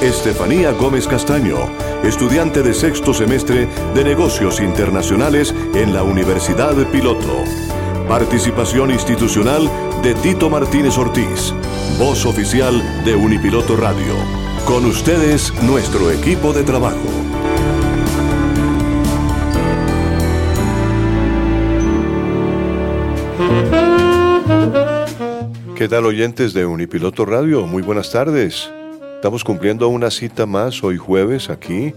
Estefanía Gómez Castaño, estudiante de sexto semestre de negocios internacionales en la Universidad Piloto. Participación institucional de Tito Martínez Ortiz, voz oficial de Unipiloto Radio. Con ustedes, nuestro equipo de trabajo. ¿Qué tal oyentes de Unipiloto Radio? Muy buenas tardes. Estamos cumpliendo una cita más hoy jueves aquí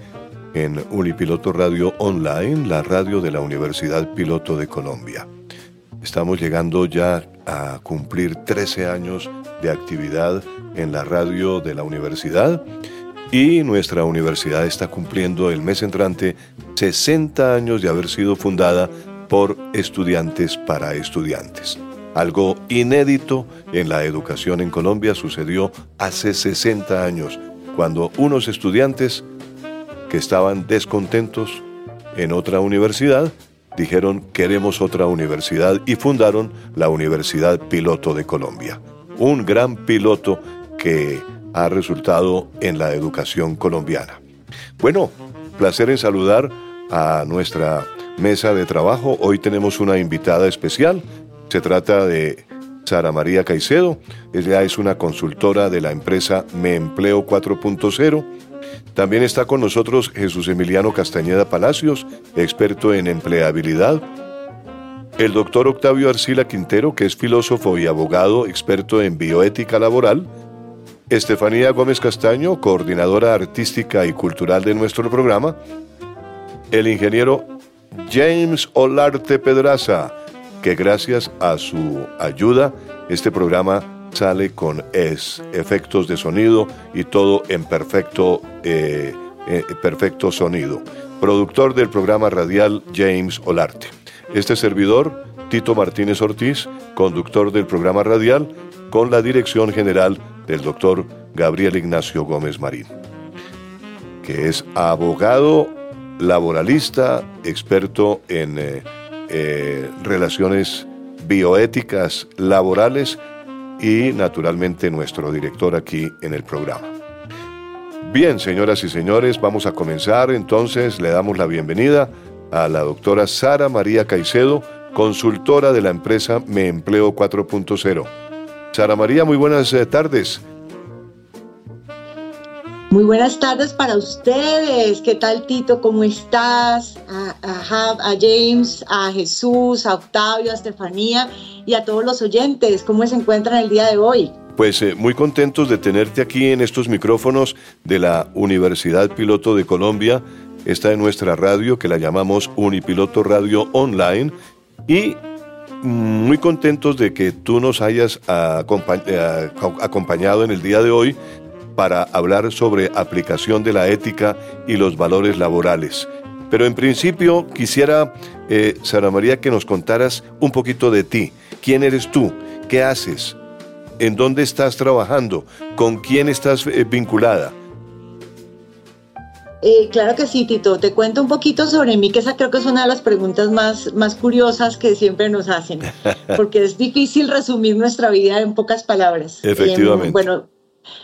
en Unipiloto Radio Online, la radio de la Universidad Piloto de Colombia. Estamos llegando ya a cumplir 13 años de actividad en la radio de la universidad y nuestra universidad está cumpliendo el mes entrante 60 años de haber sido fundada por estudiantes para estudiantes. Algo inédito en la educación en Colombia sucedió hace 60 años, cuando unos estudiantes que estaban descontentos en otra universidad dijeron queremos otra universidad y fundaron la Universidad Piloto de Colombia. Un gran piloto que ha resultado en la educación colombiana. Bueno, placer en saludar a nuestra mesa de trabajo. Hoy tenemos una invitada especial. Se trata de Sara María Caicedo. Ella es una consultora de la empresa Me Empleo 4.0. También está con nosotros Jesús Emiliano Castañeda Palacios, experto en empleabilidad. El doctor Octavio Arcila Quintero, que es filósofo y abogado, experto en bioética laboral. Estefanía Gómez Castaño, coordinadora artística y cultural de nuestro programa. El ingeniero James Olarte Pedraza, que gracias a su ayuda este programa sale con es, efectos de sonido y todo en perfecto, eh, eh, perfecto sonido. Productor del programa radial James Olarte. Este servidor, Tito Martínez Ortiz, conductor del programa radial, con la dirección general del doctor Gabriel Ignacio Gómez Marín, que es abogado laboralista, experto en... Eh, eh, relaciones bioéticas laborales y naturalmente nuestro director aquí en el programa. Bien, señoras y señores, vamos a comenzar. Entonces le damos la bienvenida a la doctora Sara María Caicedo, consultora de la empresa Me Empleo 4.0. Sara María, muy buenas eh, tardes. Muy buenas tardes para ustedes. ¿Qué tal, Tito? ¿Cómo estás? A, a, James, a Jesús, a Octavio, a Estefanía y a todos los oyentes. ¿Cómo se encuentran el día de hoy? Pues eh, muy contentos de tenerte aquí en estos micrófonos de la Universidad Piloto de Colombia. Esta es nuestra radio que la llamamos Unipiloto Radio Online. Y muy contentos de que tú nos hayas eh, acompañado en el día de hoy para hablar sobre aplicación de la ética y los valores laborales. Pero en principio quisiera, eh, Sara María, que nos contaras un poquito de ti. ¿Quién eres tú? ¿Qué haces? ¿En dónde estás trabajando? ¿Con quién estás eh, vinculada? Eh, claro que sí, Tito. Te cuento un poquito sobre mí, que esa creo que es una de las preguntas más, más curiosas que siempre nos hacen, porque es difícil resumir nuestra vida en pocas palabras. Efectivamente. Em, bueno,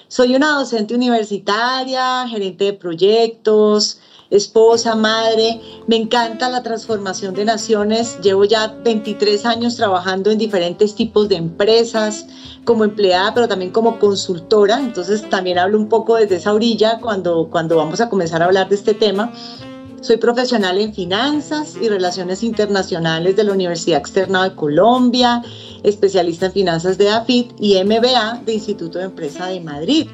soy una docente universitaria, gerente de proyectos, esposa, madre, me encanta la transformación de naciones, llevo ya 23 años trabajando en diferentes tipos de empresas, como empleada, pero también como consultora, entonces también hablo un poco desde esa orilla cuando, cuando vamos a comenzar a hablar de este tema. Soy profesional en finanzas y relaciones internacionales de la Universidad Externa de Colombia, especialista en finanzas de AFIT y MBA de Instituto de Empresa de Madrid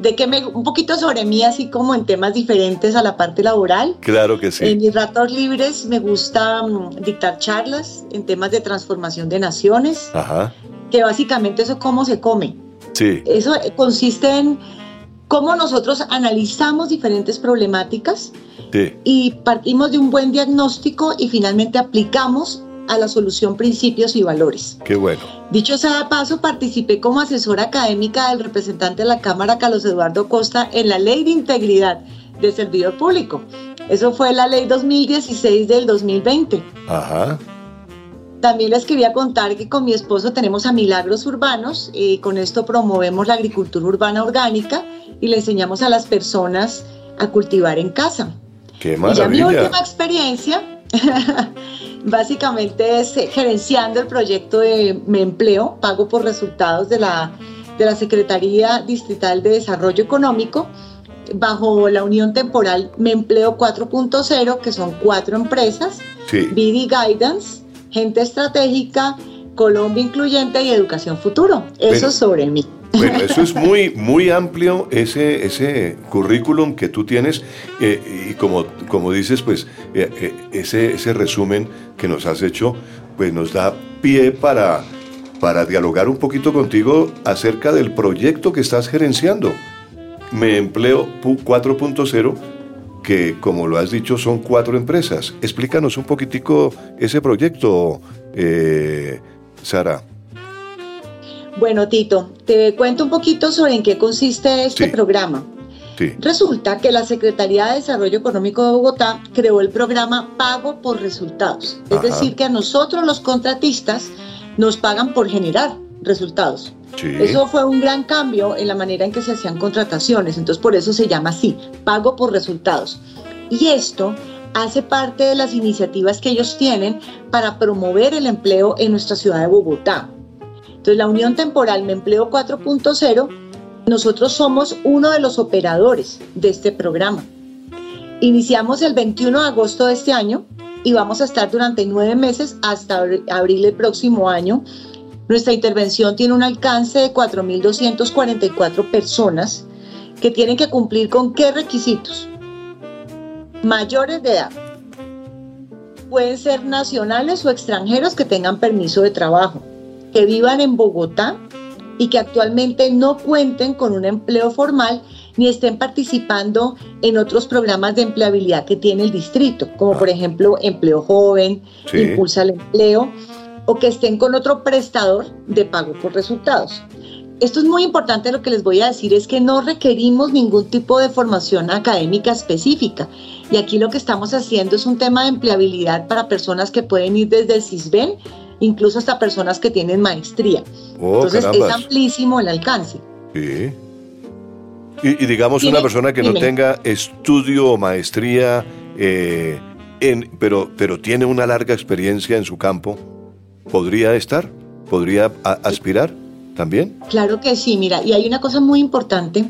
de que me, un poquito sobre mí, así como en temas diferentes a la parte laboral. Claro que sí. En mis ratos libres me gusta mm, dictar charlas en temas de transformación de naciones, Ajá. que básicamente eso es cómo se come. Sí. Eso consiste en cómo nosotros analizamos diferentes problemáticas sí. y partimos de un buen diagnóstico y finalmente aplicamos a la solución principios y valores. Qué bueno. Dicho sea de paso, participé como asesora académica del representante de la Cámara, Carlos Eduardo Costa, en la Ley de Integridad del Servidor Público. Eso fue la Ley 2016 del 2020. Ajá. También les quería contar que con mi esposo tenemos a Milagros Urbanos y con esto promovemos la agricultura urbana orgánica y le enseñamos a las personas a cultivar en casa. ¡Qué maravilla! Y ya mi última experiencia básicamente es eh, gerenciando el proyecto de Me Empleo, pago por resultados de la, de la Secretaría Distrital de Desarrollo Económico, bajo la unión temporal Me Empleo 4.0, que son cuatro empresas, sí. BD Guidance, Gente Estratégica, Colombia Incluyente y Educación Futuro. Eso Pero, sobre mí. Bueno, eso es muy, muy amplio, ese, ese currículum que tú tienes eh, y como, como dices, pues eh, eh, ese, ese resumen que nos has hecho, pues nos da pie para, para dialogar un poquito contigo acerca del proyecto que estás gerenciando. Me empleo 4.0 que como lo has dicho son cuatro empresas. Explícanos un poquitico ese proyecto, Sara. Bueno, Tito, te cuento un poquito sobre en qué consiste este Sí. programa. Sí. Resulta que la Secretaría de Desarrollo Económico de Bogotá creó el programa Pago por Resultados. Es Ajá. decir, que a nosotros los contratistas nos pagan por generar resultados. Sí. Eso fue un gran cambio en la manera en que se hacían contrataciones, entonces por eso se llama así, pago por resultados. Y esto hace parte de las iniciativas que ellos tienen para promover el empleo en nuestra ciudad de Bogotá. Entonces la Unión Temporal Me Empleo 4.0, nosotros somos uno de los operadores de este programa. Iniciamos el 21 de agosto de este año y vamos a estar durante nueve meses hasta abri- abril del próximo año nuestra intervención tiene un alcance de 4.244 personas que tienen que cumplir con qué requisitos. Mayores de edad. Pueden ser nacionales o extranjeros que tengan permiso de trabajo, que vivan en Bogotá y que actualmente no cuenten con un empleo formal ni estén participando en otros programas de empleabilidad que tiene el distrito, como por ejemplo Empleo Joven, Sí. Impulsa el Empleo, o que estén con otro prestador de pago por resultados. Esto es muy importante, lo que les voy a decir es que no requerimos ningún tipo de formación académica específica. Y aquí lo que estamos haciendo es un tema de empleabilidad para personas que pueden ir desde el CISBEN, incluso hasta personas que tienen maestría. Oh, Entonces es amplísimo el alcance. Sí. Y, y digamos una persona que no tenga estudio o maestría, eh, en, pero, pero tiene una larga experiencia en su campo, ¿podría estar? ¿Podría a- aspirar también? Claro que sí, mira, y hay una cosa muy importante.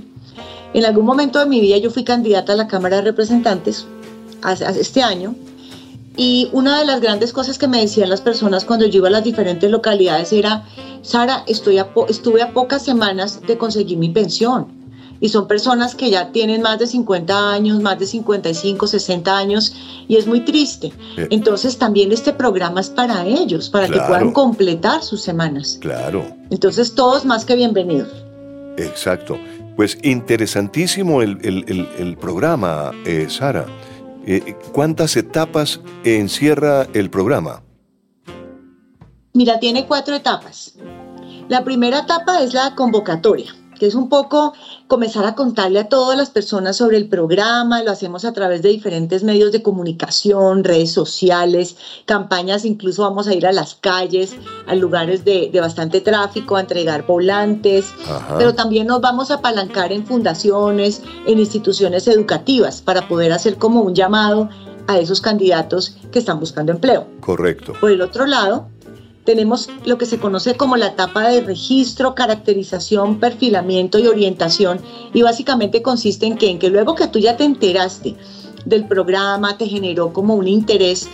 En algún momento de mi vida yo fui candidata a la Cámara de Representantes este año y una de las grandes cosas que me decían las personas cuando yo iba a las diferentes localidades era, Sara, estoy a estuve a pocas semanas de conseguir mi pensión. Y son personas que ya tienen más de 50 años, más de 55, 60 años, y es muy triste. Entonces también este programa es para ellos, para que puedan completar sus semanas. Claro, Entonces todos más que bienvenidos. exacto. Pues interesantísimo el, el- el- el programa, eh, Sara. Eh, ¿Cuántas etapas encierra el programa? Mira, tiene cuatro etapas. La primera etapa es la convocatoria. Que es un poco comenzar a contarle a todas las personas sobre el programa, lo hacemos a través de diferentes medios de comunicación, redes sociales, campañas, incluso vamos a ir a las calles, a lugares de, bastante tráfico, a entregar volantes, pero también nos vamos a apalancar en fundaciones, en instituciones educativas, para poder hacer como un llamado a esos candidatos que están buscando empleo. Correcto. Por el otro lado, tenemos lo que se conoce como la etapa de registro, caracterización, perfilamiento y orientación. Y básicamente consiste en que, en que luego que tú ya te enteraste del programa, te generó como un interés,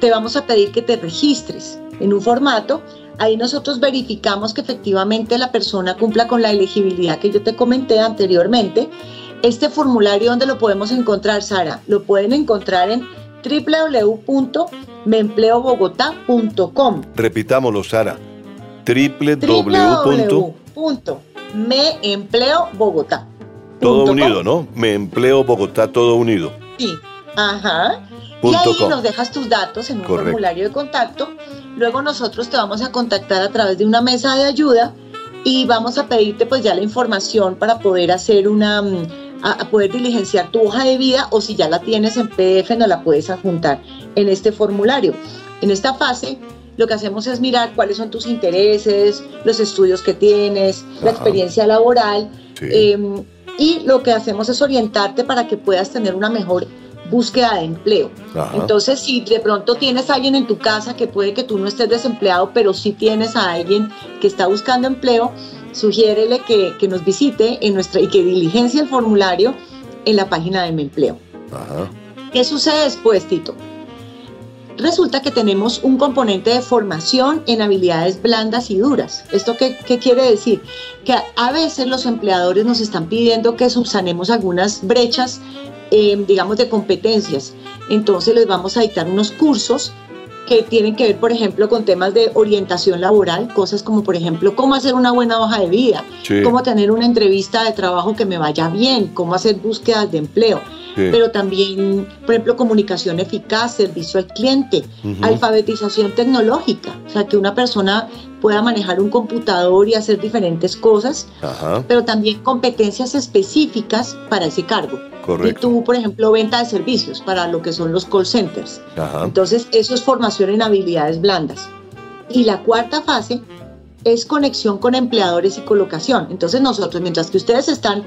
te vamos a pedir que te registres en un formato. Ahí nosotros verificamos que efectivamente la persona cumpla con la elegibilidad que yo te comenté anteriormente. Este formulario, ¿dónde lo podemos encontrar, Sara? Lo pueden encontrar en www.meempleobogotá.com. Repitámoslo, Sara. www.meempleobogotá. Todo unido, ¿no? Me empleo Bogotá, todo unido. Sí, ajá. y ahí nos dejas tus datos en un formulario de contacto. Luego nosotros te vamos a contactar a través de una mesa de ayuda y vamos a pedirte pues ya la información para poder hacer una mm, a, poder diligenciar tu hoja de vida o si ya la tienes en PDF no la puedes adjuntar en este formulario. En esta fase lo que hacemos es mirar cuáles son tus intereses, los estudios que tienes, la experiencia laboral em, y lo que hacemos es orientarte para que puedas tener una mejor búsqueda de empleo. Entonces, si de pronto tienes a alguien en tu casa que puede que tú no estés desempleado, pero sí tienes a alguien que está buscando empleo, sugiérele que, que, nos visite en nuestra, y que diligencia el formulario en la página de Mi Empleo. ¿Qué sucede después, Tito? Resulta que tenemos un componente de formación en habilidades blandas y duras. ¿Esto qué, qué quiere decir? Que a, veces los empleadores nos están pidiendo que subsanemos algunas brechas, eh, digamos, de competencias. Entonces les vamos a dictar unos cursos que tienen que ver, por ejemplo, con temas de orientación laboral, cosas como, por ejemplo, cómo hacer una buena hoja de vida, cómo tener una entrevista de trabajo que me vaya bien, cómo hacer búsquedas de empleo, pero también, por ejemplo, comunicación eficaz, servicio al cliente, alfabetización tecnológica, o sea, que una persona pueda manejar un computador y hacer diferentes cosas, pero también competencias específicas para ese cargo. Y tú, por ejemplo, venta de servicios para lo que son los call centers. Entonces, eso es formación en habilidades blandas. Y la cuarta fase es conexión con empleadores y colocación. Entonces, nosotros, mientras que ustedes están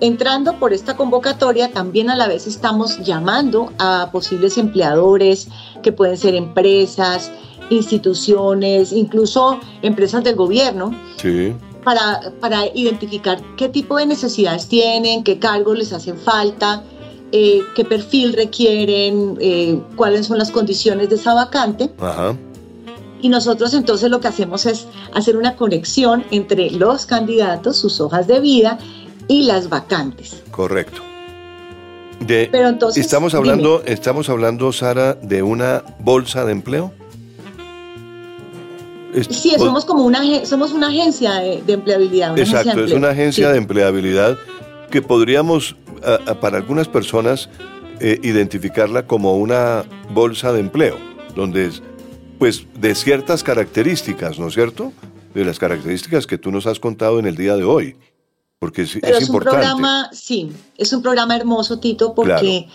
entrando por esta convocatoria, también a la vez estamos llamando a posibles empleadores, que pueden ser empresas, instituciones, incluso empresas del gobierno. Sí para, identificar qué tipo de necesidades tienen, qué cargos les hacen falta, eh, qué perfil requieren, eh, cuáles son las condiciones de esa vacante. Y nosotros entonces lo que hacemos es hacer una conexión entre los candidatos, sus hojas de vida y las vacantes. Correcto. Pero entonces, estamos hablando, estamos hablando, Sara, de una bolsa de empleo sí, somos como una, somos una agencia de, empleabilidad. exacto, es una agencia de empleabilidad que podríamos, para algunas personas, eh, identificarla como una bolsa de empleo, donde pues de ciertas características, ¿no es cierto? De las características que tú nos has contado en el día de hoy. Porque es, es, importante. Un programa, sí, es un programa hermoso, Tito, porque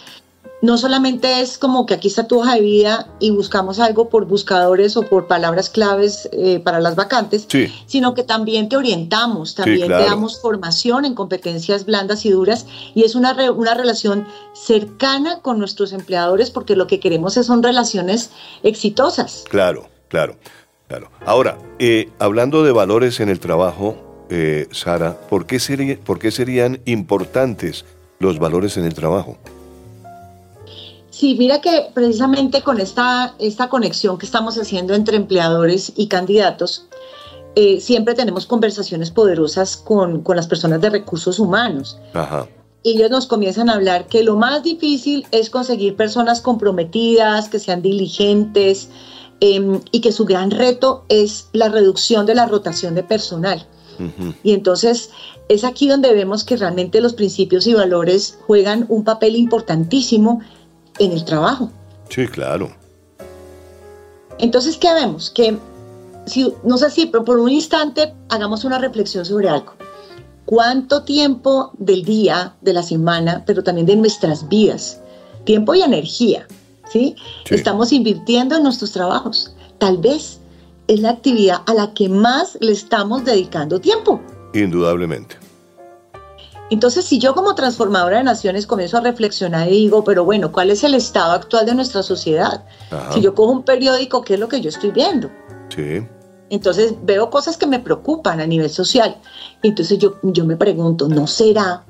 no solamente es como que aquí está tu hoja de vida y buscamos algo por buscadores o por palabras claves eh, para las vacantes, sino que también te orientamos, también te damos formación en competencias blandas y duras y es una, una relación cercana con nuestros empleadores porque lo que queremos es, son relaciones exitosas. Claro, claro, claro. Ahora, eh, hablando de valores en el trabajo, eh, Sara, ¿por qué, ¿por qué serían importantes los valores en el trabajo? Sí, mira que precisamente con esta, esta conexión que estamos haciendo entre empleadores y candidatos, eh, siempre tenemos conversaciones poderosas con, las personas de recursos humanos. Ellos nos comienzan a hablar que lo más difícil es conseguir personas comprometidas, que sean diligentes em, y que su gran reto es la reducción de la rotación de personal. Y entonces es aquí donde vemos que realmente los principios y valores juegan un papel importantísimo en el trabajo. Sí, claro. Entonces, ¿qué vemos? Que, si, no sé si, pero por un instante hagamos una reflexión sobre algo. cuánto tiempo del día, de la semana, pero también de nuestras vidas, tiempo y energía, ¿sí? Estamos invirtiendo en nuestros trabajos. Tal vez es la actividad a la que más le estamos dedicando tiempo. Indudablemente. Entonces, si yo como transformadora de naciones comienzo a reflexionar y digo, pero bueno, ¿cuál es el estado actual de nuestra sociedad? Si yo cojo un periódico, ¿qué es lo que yo estoy viendo? Sí. Entonces veo cosas que me preocupan a nivel social. Entonces yo, yo me pregunto, ¿no será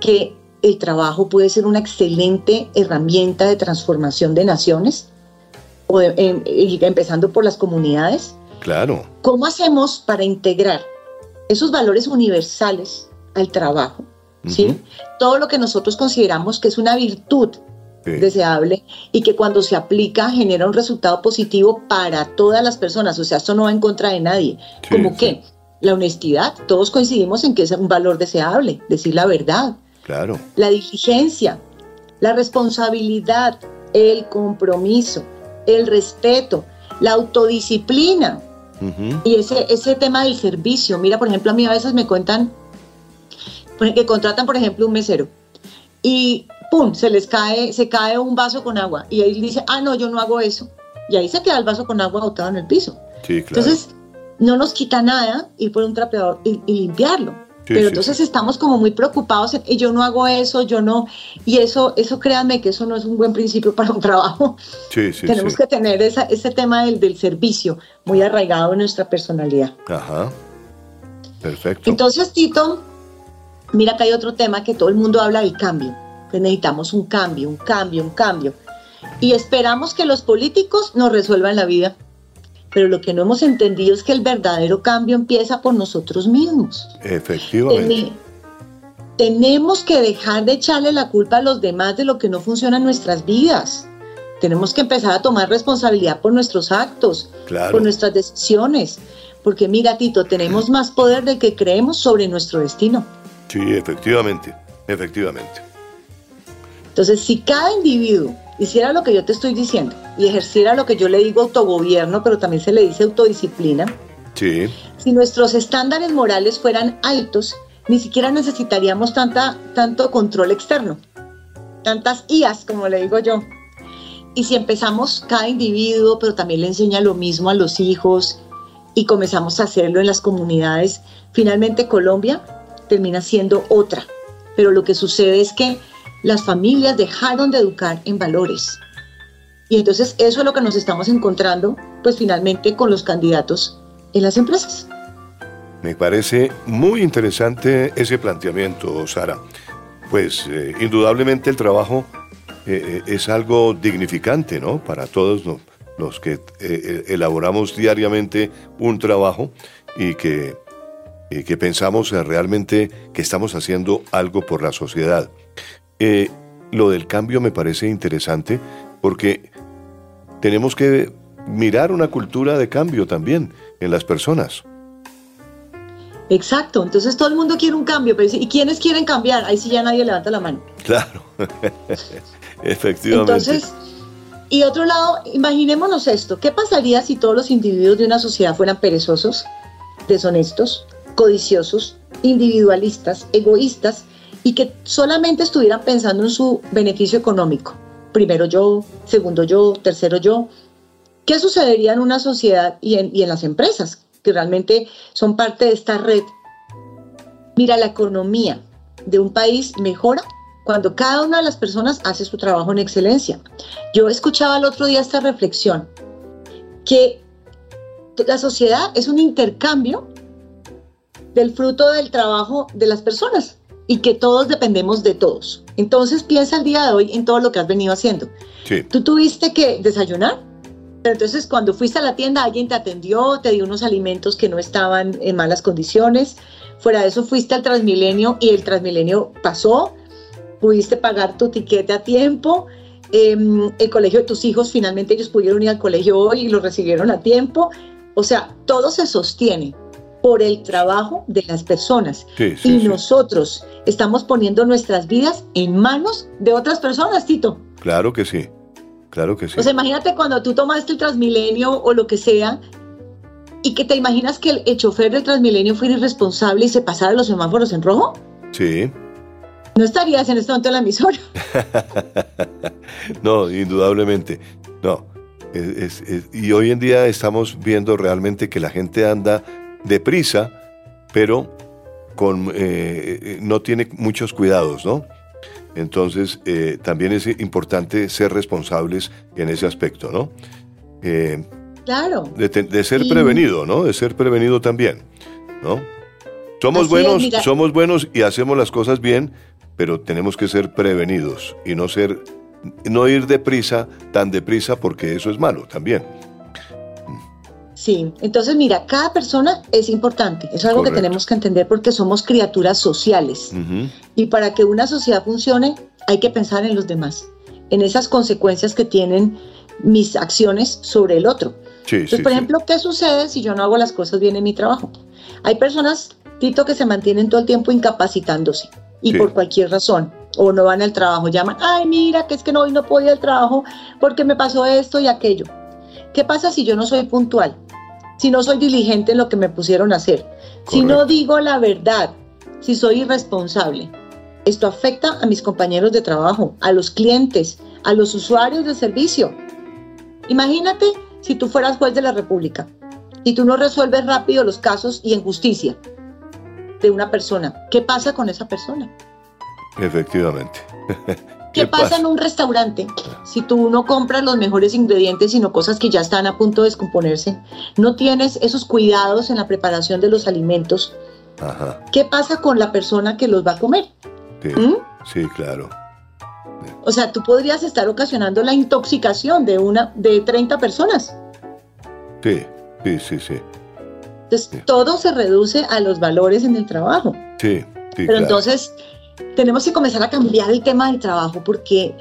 que el trabajo puede ser una excelente herramienta de transformación de naciones? O em, empezando por las comunidades. Claro. ¿Cómo hacemos para integrar esos valores universales al trabajo? ¿Sí? Todo lo que nosotros consideramos que es una virtud deseable y que cuando se aplica genera un resultado positivo para todas las personas. O sea, esto no va en contra de nadie. Como que la honestidad, todos coincidimos en que es un valor deseable, decir la verdad. Claro. La diligencia, la responsabilidad, el compromiso, el respeto, la autodisciplina. Y ese, ese tema del servicio. Mira, por ejemplo, a mí a veces me cuentan que contratan, por ejemplo, un mesero y ¡pum! se les cae, se cae un vaso con agua y ahí dice, ah, no, yo no hago eso. Y ahí se queda el vaso con agua botado en el piso. Sí, claro. Entonces, no nos quita nada ir por un trapeador y, limpiarlo. Pero entonces estamos como muy preocupados y yo no hago eso, yo no. Y eso, eso créanme que eso no es un buen principio para un trabajo. Sí, sí, Tenemos que tener esa, ese tema del, del servicio muy arraigado en nuestra personalidad. Ajá. Perfecto. Entonces, Tito, Mira que hay otro tema que todo el mundo habla del cambio, que necesitamos un cambio, un cambio, un cambio. Y esperamos que los políticos nos resuelvan la vida. Pero lo que no hemos entendido es que el verdadero cambio empieza por nosotros mismos. Efectivamente. tenemos que dejar de echarle la culpa a los demás de lo que no funciona en nuestras vidas. Tenemos que empezar a tomar responsabilidad por nuestros actos, por nuestras decisiones. Porque mira, Tito, tenemos más poder del que creemos sobre nuestro destino. Sí, efectivamente, efectivamente. Entonces, si cada individuo hiciera lo que yo te estoy diciendo y ejerciera lo que yo le digo autogobierno, pero también se le dice autodisciplina, sí. si nuestros estándares morales fueran altos, ni siquiera necesitaríamos tanta, tanto control externo, tantas IAS, como le digo yo. Y si empezamos cada individuo, pero también le enseña lo mismo a los hijos y comenzamos a hacerlo en las comunidades, finalmente Colombia termina siendo otra. Pero lo que sucede es que las familias dejaron de educar en valores. Y entonces eso es lo que nos estamos encontrando, pues finalmente con los candidatos en las empresas. Me parece muy interesante ese planteamiento, Sara. Pues eh, indudablemente el trabajo eh, eh, es algo dignificante, ¿no? Para todos los que elaboramos diariamente un trabajo y que eh, que pensamos realmente que estamos haciendo algo por la sociedad. Eh, lo del cambio me parece interesante porque tenemos que mirar una cultura de cambio también en las personas. Exacto, entonces todo el mundo quiere un cambio, pero ¿y quiénes quieren cambiar? Ahí sí ya nadie levanta la mano. Claro, efectivamente. Entonces, y otro lado, imaginémonos esto, ¿qué pasaría si todos los individuos de una sociedad fueran perezosos, deshonestos, codiciosos, individualistas, egoístas y que solamente estuvieran pensando en su beneficio económico. Primero yo, segundo yo, tercero yo. ¿Qué sucedería en una sociedad y en, las empresas que realmente son parte de esta red? Mira, la economía de un país mejora cuando cada una de las personas hace su trabajo en excelencia. Yo escuchaba el otro día esta reflexión, que la sociedad es un intercambio del fruto del trabajo de las personas y que todos dependemos de todos. Entonces piensa el día de hoy en todo lo que has venido haciendo. Tú tuviste que desayunar, pero entonces cuando fuiste a la tienda alguien te atendió, te dio unos alimentos que no estaban en malas condiciones. Fuera de eso fuiste al Transmilenio y el Transmilenio pasó, pudiste pagar tu tiquete a tiempo. Em, el colegio de tus hijos, finalmente ellos pudieron ir al colegio hoy y lo recibieron a tiempo. O sea, todo se sostiene por el trabajo de las personas. y nosotros estamos poniendo nuestras vidas en manos de otras personas, Tito. Claro que sí, claro que sí. O sea, imagínate cuando tú tomaste el Transmilenio o lo que sea, ¿Y que te imaginas que el, chofer del Transmilenio fuera irresponsable y se pasara los semáforos en rojo? Sí. No estarías en este momento en la emisora. no, indudablemente. No. y hoy en día estamos viendo realmente que la gente anda deprisa, pero con, eh, eh, no tiene muchos cuidados, ¿no? Entonces, eh, también es importante ser responsables en ese aspecto, ¿no? claro. De, ser prevenido, ¿no? De ser prevenido también, ¿no? Somos buenos, somos buenos y hacemos las cosas bien, pero tenemos que ser prevenidos y no ser, no ir deprisa, tan deprisa, porque eso es malo también. Sí, entonces mira, cada persona es importante, es algo que tenemos que entender porque somos criaturas sociales y para que una sociedad funcione hay que pensar en los demás, en esas consecuencias que tienen mis acciones sobre el otro. entonces, por ejemplo, ¿qué sucede si yo no hago las cosas bien en mi trabajo? Hay personas, Tito, que se mantienen todo el tiempo incapacitándose y por cualquier razón o no van al trabajo, llaman, ay, mira, que es que no, hoy no puedo ir al trabajo porque me pasó esto y aquello. ¿Qué pasa si yo no soy puntual? Si no soy diligente en lo que me pusieron a hacer, si no digo la verdad, si soy irresponsable. Esto afecta a mis compañeros de trabajo, a los clientes, a los usuarios del servicio. Imagínate si tú fueras juez de la República y tú no resuelves rápido los casos y en justicia de una persona. ¿Qué pasa con esa persona? Efectivamente. ¿Qué, pasa, en un restaurante si tú no compras los mejores ingredientes, sino cosas que ya están a punto de descomponerse? No tienes esos cuidados en la preparación de los alimentos. ¿Qué pasa con la persona que los va a comer? Sí, ¿Mm? claro. O sea, tú podrías estar ocasionando la intoxicación de una de 30 personas. Sí, sí, sí, sí. Entonces, todo se reduce a los valores en el trabajo. Sí, sí. Pero entonces, tenemos que comenzar a cambiar el tema del trabajo porque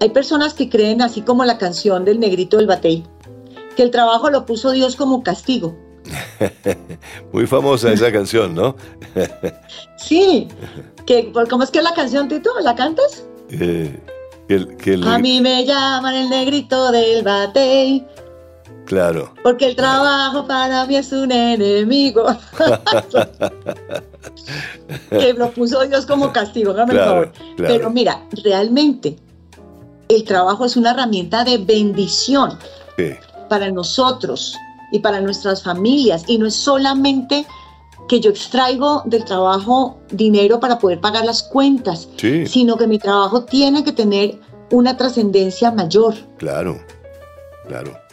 hay personas que creen, así como la canción del negrito del batey, que el trabajo lo puso Dios como castigo. Muy famosa esa canción, ¿no? sí. Que, ¿Cómo es que es la canción, Tito? ¿La cantas? Eh, a mí me llaman el negrito del batey. Claro. Porque el trabajo para mí es un enemigo. que lo puso Dios como castigo, favor. Pero mira, realmente el trabajo es una herramienta de bendición para nosotros y para nuestras familias. Y no es solamente que yo extraigo del trabajo dinero para poder pagar las cuentas, sino que mi trabajo tiene que tener una trascendencia mayor. Claro, claro.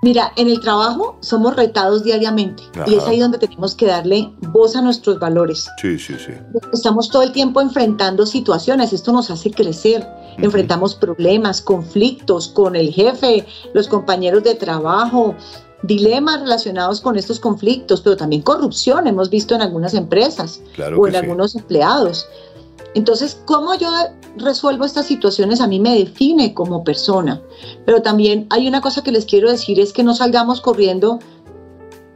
Mira, en el trabajo somos retados diariamente y es ahí donde tenemos que darle voz a nuestros valores. Sí, sí, sí. Estamos todo el tiempo enfrentando situaciones, esto nos hace crecer. Enfrentamos problemas, conflictos con el jefe, los compañeros de trabajo, dilemas relacionados con estos conflictos, pero también corrupción hemos visto en algunas empresas o en algunos empleados. Entonces, ¿cómo yo resuelvo estas situaciones? A mí me define como persona. Pero también hay una cosa que les quiero decir, es que no salgamos corriendo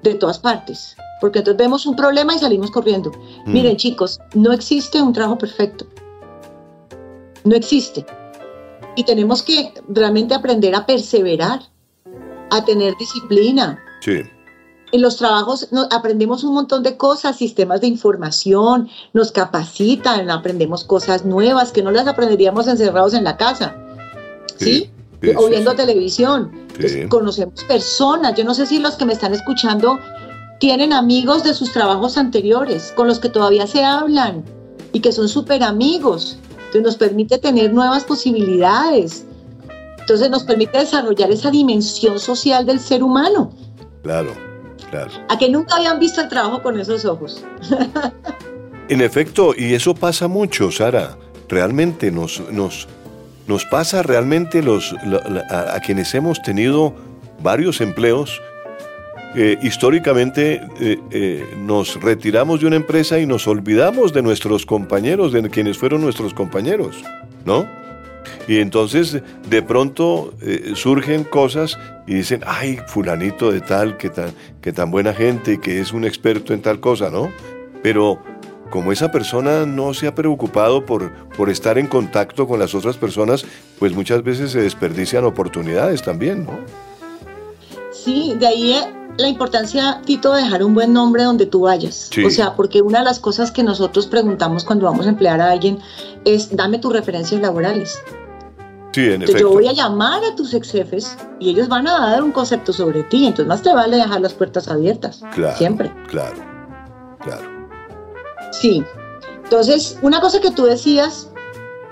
de todas partes, porque entonces vemos un problema y salimos corriendo. Mm. Miren chicos, no existe un trabajo perfecto. No existe. Y tenemos que realmente aprender a perseverar, a tener disciplina. Sí en los trabajos aprendemos un montón de cosas, sistemas de información, nos capacitan, aprendemos cosas nuevas que no las aprenderíamos encerrados en la casa, ¿sí? o viendo televisión. conocemos personas, yo no sé si los que me están escuchando tienen amigos de sus trabajos anteriores, con los que todavía se hablan y que son súper amigos. Entonces nos permite tener nuevas posibilidades. Entonces nos permite desarrollar esa dimensión social del ser humano. Claro. A que nunca habían visto el trabajo con esos ojos. en efecto, y eso pasa mucho, Sara. Realmente nos, nos, nos pasa realmente los, a, quienes hemos tenido varios empleos. Eh, históricamente eh, eh, nos retiramos de una empresa y nos olvidamos de nuestros compañeros, de quienes fueron nuestros compañeros, ¿no? Y entonces de pronto eh, surgen cosas y dicen, ay, fulanito de tal, que tan, que tan buena gente, que es un experto en tal cosa, ¿no? Pero como esa persona no se ha preocupado por, por estar en contacto con las otras personas, pues muchas veces se desperdician oportunidades también, ¿no? Sí, de ahí eh, la importancia, Tito, de dejar un buen nombre donde tú vayas. O sea, porque una de las cosas que nosotros preguntamos cuando vamos a emplear a alguien es, dame tus referencias laborales. Sí, en efecto. Yo voy a llamar a tus ex jefes y ellos van a dar un concepto sobre ti. Entonces, más te vale dejar las puertas abiertas. Claro. Siempre. Claro, claro. Sí. Entonces, una cosa que tú decías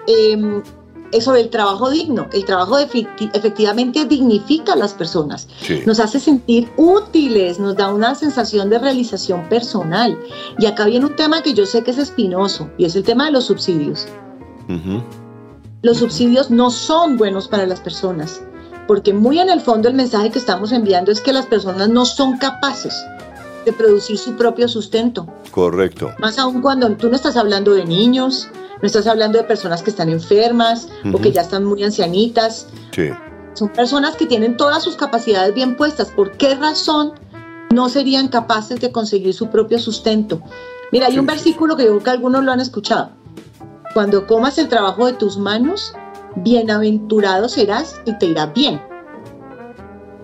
eh, es sobre el trabajo digno. El trabajo efectivamente dignifica a las personas. Sí. Nos hace sentir útiles, nos da una sensación de realización personal. Y acá viene un tema que yo sé que es espinoso y es el tema de los subsidios. Los subsidios no son buenos para las personas, porque muy en el fondo el mensaje que estamos enviando es que las personas no son capaces producir su propio sustento. Correcto. Más aún cuando tú no estás hablando de niños, no estás hablando de personas que están enfermas o que ya están muy ancianitas. Sí, Son personas que tienen todas sus capacidades bien puestas. ¿Por qué razón no serían capaces de conseguir su propio sustento? Mira, hay Sí, un sí, versículo que yo creo que algunos lo han escuchado. Cuando comas el trabajo de tus manos, bienaventurado serás y te irá bien.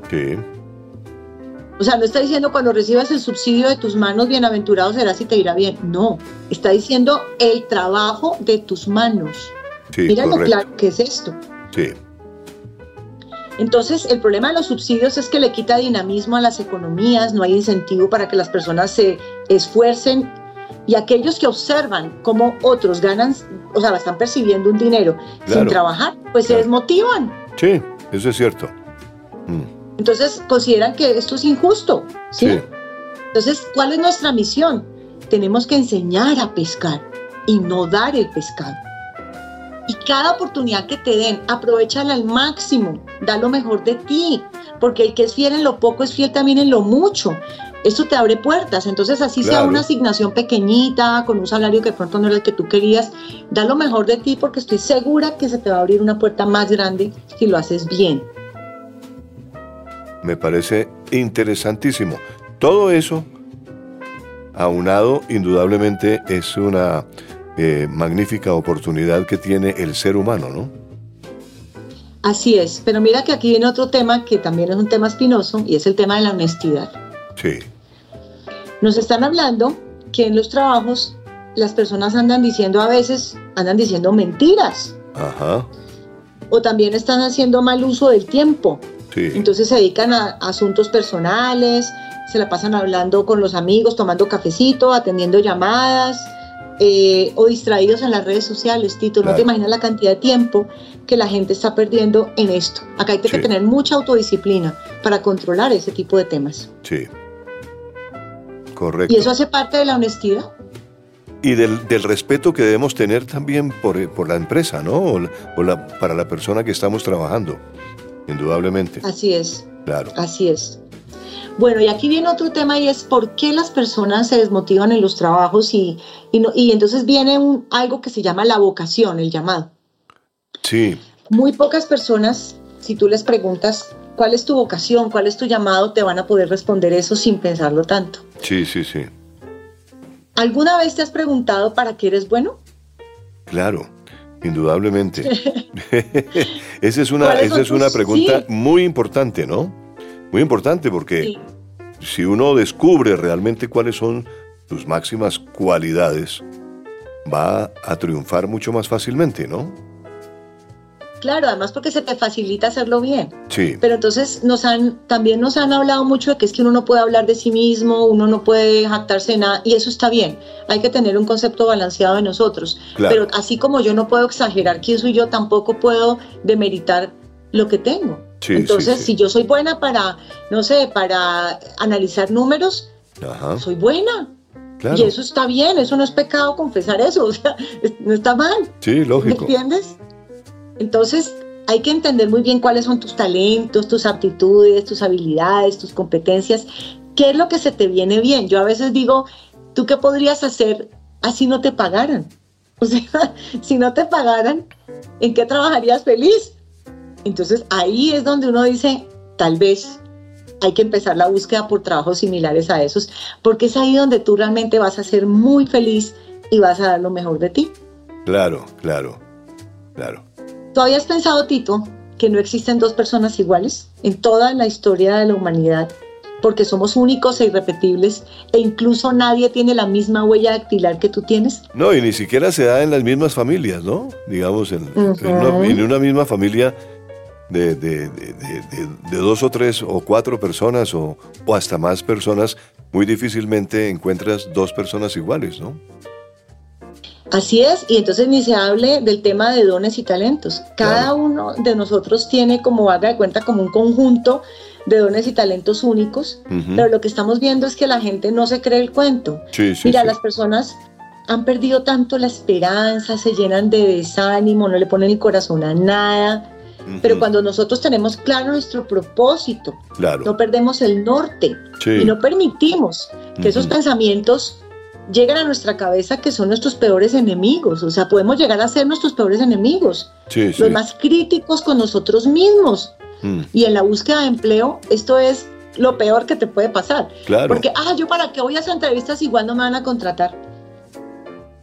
sí, O sea, no está diciendo cuando recibas el subsidio de tus manos, bienaventurado serás y te irá bien. No, está diciendo el trabajo de tus manos. sí, Mira lo claro que es esto. Sí, Entonces, el problema de los subsidios es que le quita dinamismo a las economías, no hay incentivo para que las personas se esfuercen y aquellos que observan cómo otros ganan, o sea, están percibiendo un dinero sin trabajar, pues se desmotivan. sí, eso es cierto. Mm, Entonces, consideran que esto es injusto. ¿sí? Sí, Entonces, ¿cuál es nuestra misión? Tenemos que enseñar a pescar y no dar el pescado. Y cada oportunidad que te den, aprovechala al máximo, da lo mejor de ti, porque el que es fiel en lo poco es fiel también en lo mucho. Esto te abre puertas, entonces así sea una asignación pequeñita, con un salario que pronto no era el que tú querías, da lo mejor de ti porque estoy segura que se te va a abrir una puerta más grande si lo haces bien. Me parece interesantísimo. Todo eso, aunado, indudablemente es una eh, magnífica oportunidad que tiene el ser humano, ¿no? Así es, pero mira que aquí viene otro tema que también es un tema espinoso y es el tema de la honestidad. Sí, Nos están hablando que en los trabajos las personas andan diciendo a veces, andan diciendo mentiras ajá, o también están haciendo mal uso del tiempo. Sí, Entonces se dedican a asuntos personales, se la pasan hablando con los amigos, tomando cafecito, atendiendo llamadas eh, o distraídos en las redes sociales. Tito, no te imaginas la cantidad de tiempo que la gente está perdiendo en esto. Acá hay que Sí. tener mucha autodisciplina para controlar ese tipo de temas. sí. Correcto. Y eso hace parte de la honestidad. Y del, del respeto que debemos tener también por, eh, por la empresa, ¿no? O la- o la- para la persona que estamos trabajando, indudablemente. Así es, Claro. así es. Bueno, y aquí viene otro tema y es por qué las personas se desmotivan en los trabajos y, y, no- y entonces viene un, algo que se llama la vocación, el llamado. Sí, Muy pocas personas, si tú les preguntas cuál es tu vocación, cuál es tu llamado, te van a poder responder eso sin pensarlo tanto. sí, sí, sí. ¿Alguna vez te has preguntado para qué eres bueno? Claro, indudablemente. esa es una, ¿Cuáles esa es una tus- pregunta sí. muy importante, ¿no? Muy importante porque Sí. si uno descubre realmente cuáles son sus máximas cualidades, va a triunfar mucho más fácilmente, ¿no? Claro, además porque se te facilita hacerlo bien. Sí, Pero entonces nos han, también nos han hablado mucho de que es que uno no puede hablar de sí mismo, uno no puede jactarse de nada, y eso está bien. Hay que tener un concepto balanceado de nosotros. Claro. Pero así como yo no puedo exagerar quién soy yo, tampoco puedo demeritar lo que tengo. Sí, entonces, sí, sí. si yo soy buena para, no sé, para analizar números, ajá, soy buena. claro. Y eso está bien, eso no es pecado confesar eso, o sea, no está mal. Sí, ¿Me lógico. entiendes? Entonces, hay que entender muy bien cuáles son tus talentos, tus aptitudes, tus habilidades, tus competencias, qué es lo que se te viene bien. Yo a veces digo, ¿tú qué podrías hacer así no te pagaran? O sea, si no te pagaran, ¿en qué trabajarías feliz? Entonces, ahí es donde uno dice, tal vez hay que empezar la búsqueda por trabajos similares a esos, porque es ahí donde tú realmente vas a ser muy feliz y vas a dar lo mejor de ti. Claro, claro, claro. ¿Tú habías pensado, Tito, que no existen dos personas iguales en toda la historia de la humanidad, porque somos únicos e irrepetibles e incluso nadie tiene la misma huella dactilar que tú tienes. No, y ni siquiera se da en las mismas familias, ¿no? Digamos, en, una, misma familia de, de, dos o tres o cuatro personas o, o hasta más personas, muy difícilmente encuentras dos personas iguales, ¿no? Así es, y entonces ni se hable del tema de dones y talentos. Cada uno de nosotros tiene como haga de cuenta como un conjunto de dones y talentos únicos, pero lo que estamos viendo es que la gente no se cree el cuento. Mira, las personas han perdido tanto la esperanza, se llenan de desánimo, no le ponen el corazón a nada. Pero cuando nosotros tenemos claro nuestro propósito, no perdemos el norte y no permitimos que esos pensamientos llegan a nuestra cabeza que son nuestros peores enemigos. O sea, podemos llegar a ser nuestros peores enemigos. los más críticos con nosotros mismos. Mm. Y en la búsqueda de empleo, esto es lo peor que te puede pasar. Claro. Porque, ah, yo para qué voy a hacer entrevistas igual no me van a contratar.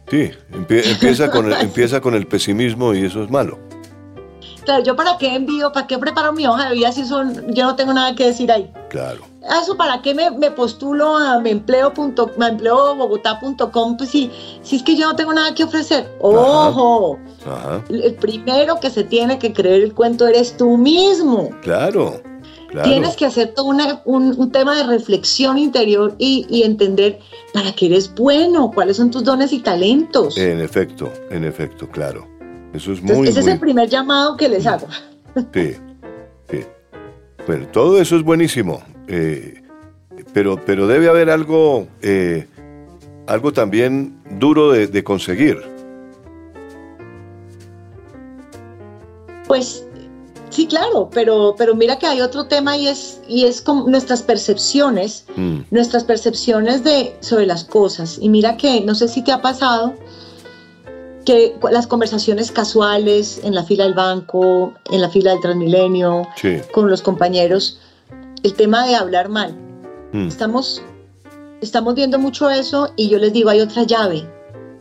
Sí, empieza, con el, empieza con el pesimismo y eso es malo. Claro, yo para qué envío, para qué preparo mi hoja de vida si son, yo no tengo nada que decir ahí. Claro. Eso para qué me, postulo a mi empleo, pues si, si es que yo no tengo nada que ofrecer. Ojo, el primero que se tiene que creer el cuento eres tú mismo. Claro. Tienes que hacer todo un, tema de reflexión interior y, entender para qué eres bueno, cuáles son tus dones y talentos. En efecto, en efecto, claro. Eso es muy, ese es el primer llamado que les hago. Sí, sí. Bueno, todo eso es buenísimo, eh, pero, pero debe haber algo, eh, algo también duro de, conseguir. Pues sí, claro, pero, pero mira que hay otro tema y es, y es como nuestras percepciones, mm. nuestras percepciones de, sobre las cosas. Y mira que, no sé si te ha pasado, que las conversaciones casuales en la fila del banco, en la fila del Transmilenio, con los compañeros, el tema de hablar mal. Mm. Estamos, estamos viendo mucho eso y yo les digo, hay otra llave,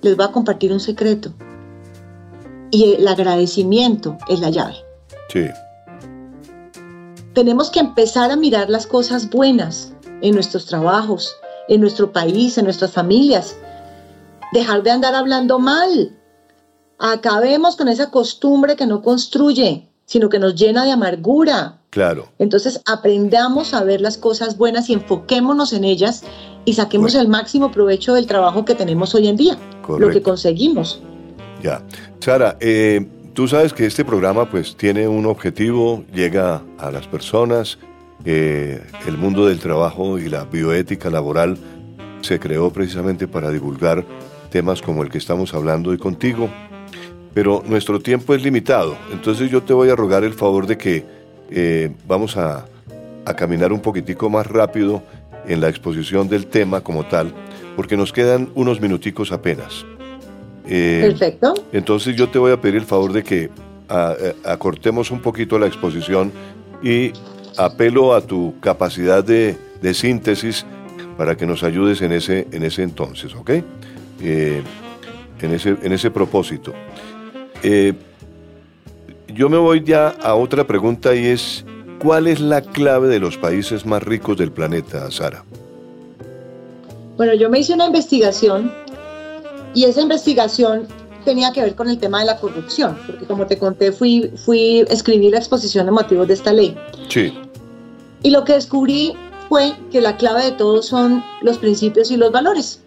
les voy a compartir un secreto. Y el agradecimiento es la llave. Sí. Tenemos que empezar a mirar las cosas buenas en nuestros trabajos, en nuestro país, en nuestras familias. Dejar de andar hablando mal, Acabemos con esa costumbre que no construye, sino que nos llena de amargura. Claro. Entonces aprendamos a ver las cosas buenas y enfoquémonos en ellas y saquemos el máximo provecho del trabajo que tenemos hoy en día, lo que conseguimos. Ya. Sara, eh, tú sabes que este programa pues tiene un objetivo, llega a las personas, eh, el mundo del trabajo y la bioética laboral se creó precisamente para divulgar temas como el que estamos hablando hoy contigo, pero nuestro tiempo es limitado. Entonces yo te voy a rogar el favor de que eh, vamos a, caminar un poquitico más rápido en la exposición del tema como tal, porque nos quedan unos minuticos apenas. Eh, Perfecto. Entonces yo te voy a pedir el favor de que eh, acortemos un poquito la exposición y apelo a tu capacidad de, síntesis para que nos ayudes en ese, en ese entonces, ¿ok? en, ese, en ese propósito. Eh, yo me voy ya a otra pregunta y es, ¿cuál es la clave de los países más ricos del planeta, Sara? Bueno, yo me hice una investigación y esa investigación tenía que ver con el tema de la corrupción, porque como te conté, fui, fui escribí la exposición de motivos de esta ley. Sí. Y lo que descubrí fue que la clave de todo son los principios y los valores.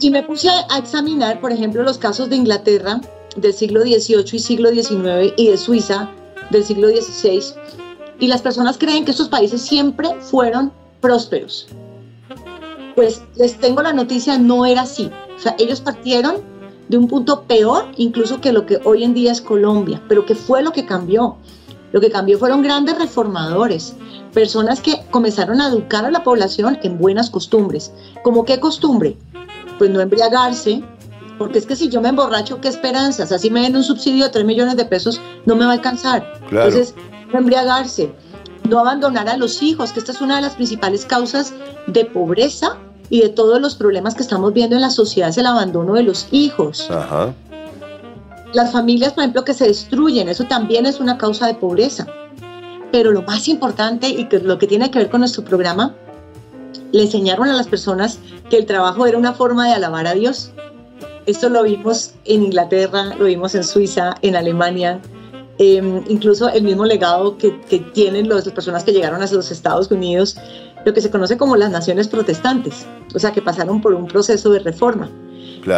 Y me puse a examinar, por ejemplo, los casos de Inglaterra del siglo XVIII y siglo XIX y de Suiza del siglo XVI. Y las personas creen que estos países siempre fueron prósperos. Pues les tengo la noticia, no era así. O sea, ellos partieron de un punto peor incluso que lo que hoy en día es Colombia. Pero ¿qué fue lo que cambió? Lo que cambió fueron grandes reformadores, personas que comenzaron a educar a la población en buenas costumbres. ¿Cómo qué costumbre? pues no embriagarse, porque es que si yo me emborracho, ¿qué esperanzas? Así me den un subsidio de 3 millones de pesos, no me va a alcanzar. Entonces, no embriagarse, no abandonar a los hijos, que esta es una de las principales causas de pobreza y de todos los problemas que estamos viendo en la sociedad, es el abandono de los hijos. Las familias, por ejemplo, que se destruyen, eso también es una causa de pobreza. Pero lo más importante y que lo que tiene que ver con nuestro programa, le enseñaron a las personas que el trabajo era una forma de alabar a Dios. Esto lo vimos en Inglaterra, lo vimos en Suiza, en Alemania, Em, incluso el mismo legado que, tienen las personas que llegaron a los Estados Unidos, lo que se conoce como las naciones protestantes, o sea, que pasaron por un proceso de reforma.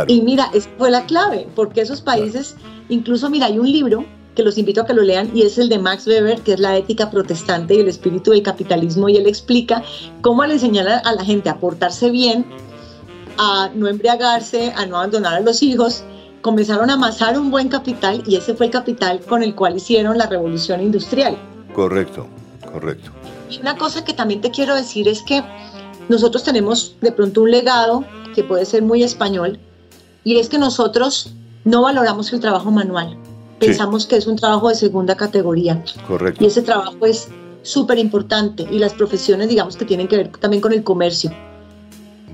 Y mira, esa fue la clave, porque esos países, incluso mira, hay un libro que los invito a que lo lean y es el de Max Weber, que es la ética protestante y el espíritu del capitalismo, y él explica cómo al enseñar a la gente a portarse bien, a no embriagarse, a no abandonar a los hijos, comenzaron a amasar un buen capital y ese fue el capital con el cual hicieron la revolución industrial. Correcto, correcto. Y una cosa que también te quiero decir es que nosotros tenemos de pronto un legado que puede ser muy español y es que nosotros no valoramos el trabajo manual. Pensamos que es un trabajo de segunda categoría. Correcto. Y ese trabajo es súper importante y las profesiones, digamos, que tienen que ver también con el comercio.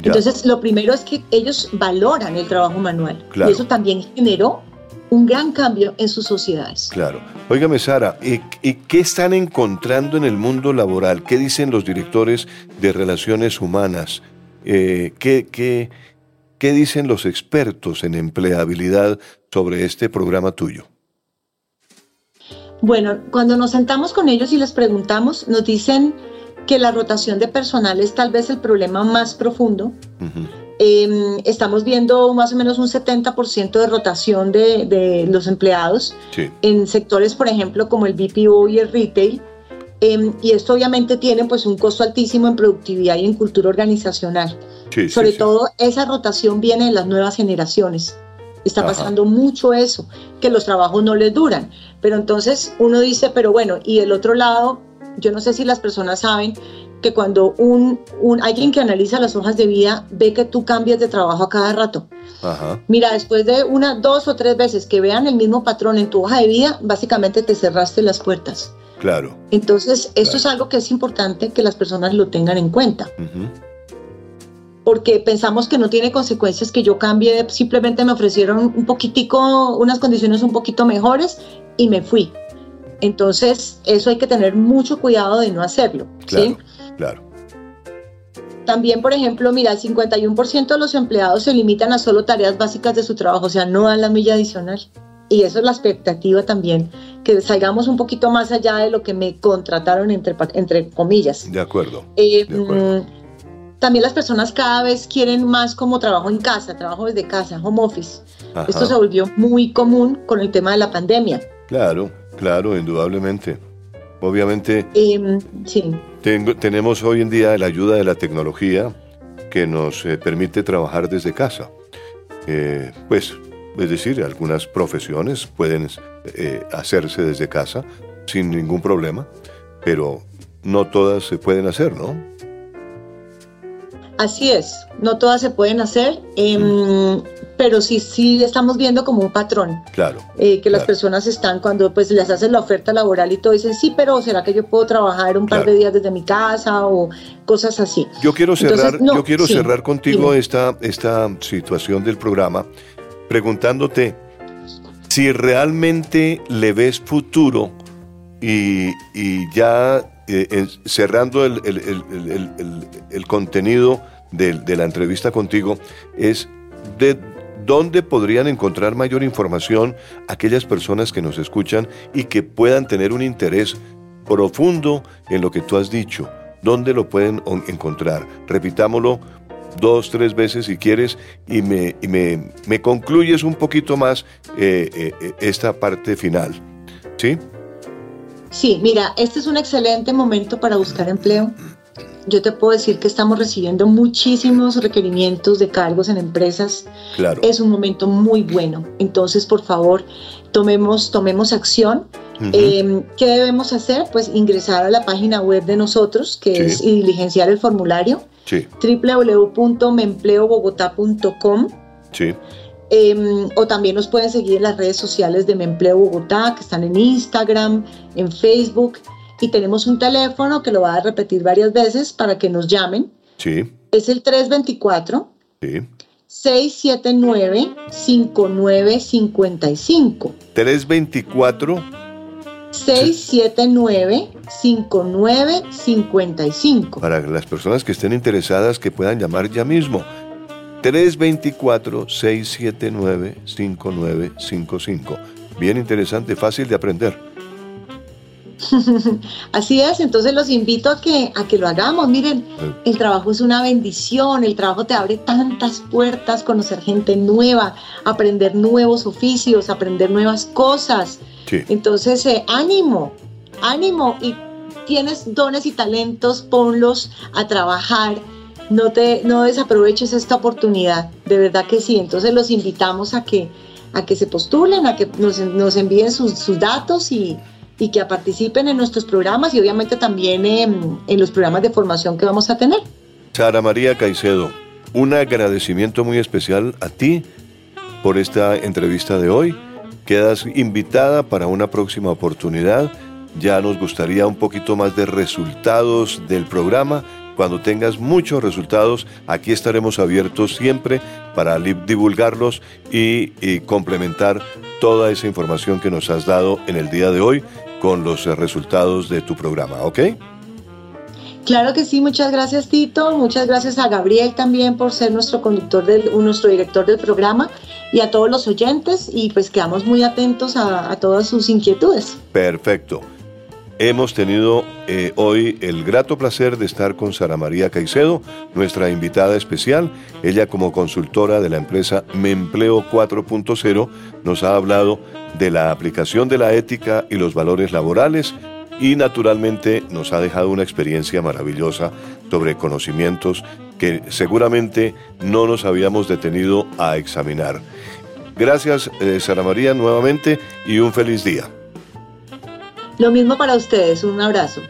Entonces, lo primero es que ellos valoran el trabajo manual. Y eso también generó un gran cambio en sus sociedades. Claro. Óigame, Sara, ¿y, qué están encontrando en el mundo laboral? ¿Qué dicen los directores de relaciones humanas? Eh, ¿qué, qué, qué dicen los expertos en empleabilidad sobre este programa tuyo? Bueno, cuando nos sentamos con ellos y les preguntamos, nos dicen que la rotación de personal es tal vez el problema más profundo. Em, estamos viendo más o menos un 70% de rotación de, los empleados en sectores, por ejemplo, como el BPO y el retail. Em, y esto obviamente tiene pues un costo altísimo en productividad y en cultura organizacional. Sobre todo esa rotación viene de las nuevas generaciones. Está pasando mucho eso, que los trabajos no les duran. Pero entonces uno dice, pero bueno, y del otro lado, yo no sé si las personas saben que cuando un, un, alguien que analiza las hojas de vida ve que tú cambias de trabajo a cada rato. Mira, después de una, dos o tres veces que vean el mismo patrón en tu hoja de vida, básicamente te cerraste las puertas. Claro. Entonces, esto es algo que es importante que las personas lo tengan en cuenta. Porque pensamos que no tiene consecuencias que yo cambie, simplemente me ofrecieron un poquitico, unas condiciones un poquito mejores y me fui. Entonces, eso hay que tener mucho cuidado de no hacerlo. Claro, claro. También, por ejemplo, mira, el 51% de los empleados se limitan a solo tareas básicas de su trabajo, o sea, no dan la milla adicional. Y eso es la expectativa también, que salgamos un poquito más allá de lo que me contrataron, entre, entre comillas. De acuerdo. Eh, mm, también las personas cada vez quieren más como trabajo en casa, trabajo desde casa, home office. Esto se volvió muy común con el tema de la pandemia. Claro. Claro, indudablemente. Obviamente, em, sí. tenemos hoy en día la ayuda de la tecnología que nos eh, permite trabajar desde casa. Eh, pues, es decir, algunas profesiones pueden eh, hacerse desde casa sin ningún problema, pero no todas se pueden hacer, ¿no? Así es, no todas se pueden hacer, em, pero sí, sí estamos viendo como un patrón. Claro. Eh, que las personas están cuando pues les hacen la oferta laboral y todo dicen, sí, pero ¿será que yo puedo trabajar un par de días desde mi casa o cosas así? Yo quiero cerrar, yo quiero cerrar contigo esta, esta situación del programa preguntándote si realmente le ves futuro y, y ya eh, cerrando el, el, contenido de, de, la entrevista contigo, es de dónde podrían encontrar mayor información aquellas personas que nos escuchan y que puedan tener un interés profundo en lo que tú has dicho. ¿Dónde lo pueden encontrar? Repitámoslo dos, tres veces si quieres y me, me, me concluyes un poquito más eh, eh, esta parte final. ¿Sí? Sí, mira, este es un excelente momento para buscar empleo. Yo te puedo decir que estamos recibiendo muchísimos requerimientos de cargos en empresas. Claro. Es un momento muy bueno. Entonces, por favor, tomemos, tomemos acción. Em, ¿Qué debemos hacer? Pues ingresar a la página web de nosotros, que es y diligenciar el formulario. Sí. www.memempleobogotá.com. Sí. Em, o también nos pueden seguir en las redes sociales de Mempleo Bogotá, que están en Instagram, en Facebook. Y tenemos un teléfono que lo va a repetir varias veces para que nos llamen. Sí. Es el 324. Sí. 679-5955. 324. 679-5955. Para las personas que estén interesadas que puedan llamar ya mismo. 324-679-5955. Bien interesante, fácil de aprender. Así es, entonces los invito a que, a que lo hagamos. Miren, el trabajo es una bendición, el trabajo te abre tantas puertas, conocer gente nueva, aprender nuevos oficios, aprender nuevas cosas. Entonces, eh, ánimo, ánimo y tienes dones y talentos, ponlos a trabajar. No, te, no desaproveches esta oportunidad, de verdad que sí. Entonces los invitamos a que, a que se postulen, a que nos, nos envíen sus, sus datos y, y que participen en nuestros programas y obviamente también en, los programas de formación que vamos a tener. Sara María Caicedo, un agradecimiento muy especial a ti por esta entrevista de hoy. Quedas invitada para una próxima oportunidad. Ya nos gustaría un poquito más de resultados del programa. Cuando tengas muchos resultados, aquí estaremos abiertos siempre para divulgarlos y, complementar toda esa información que nos has dado en el día de hoy con los eh, resultados de tu programa, ¿ok? Claro que sí, muchas gracias Tito, muchas gracias a Gabriel también por ser nuestro conductor, del, nuestro director del programa y a todos los oyentes y pues quedamos muy atentos a, todas sus inquietudes. Perfecto. Hemos tenido eh, hoy el grato placer de estar con Sara María Caicedo, nuestra invitada especial. Ella como consultora de la empresa Mempleo 4.0 nos ha hablado de la aplicación de la ética y los valores laborales y naturalmente nos ha dejado una experiencia maravillosa sobre conocimientos que seguramente no nos habíamos detenido a examinar. Gracias, eh, Sara María, nuevamente y un feliz día. Lo mismo para ustedes, un abrazo.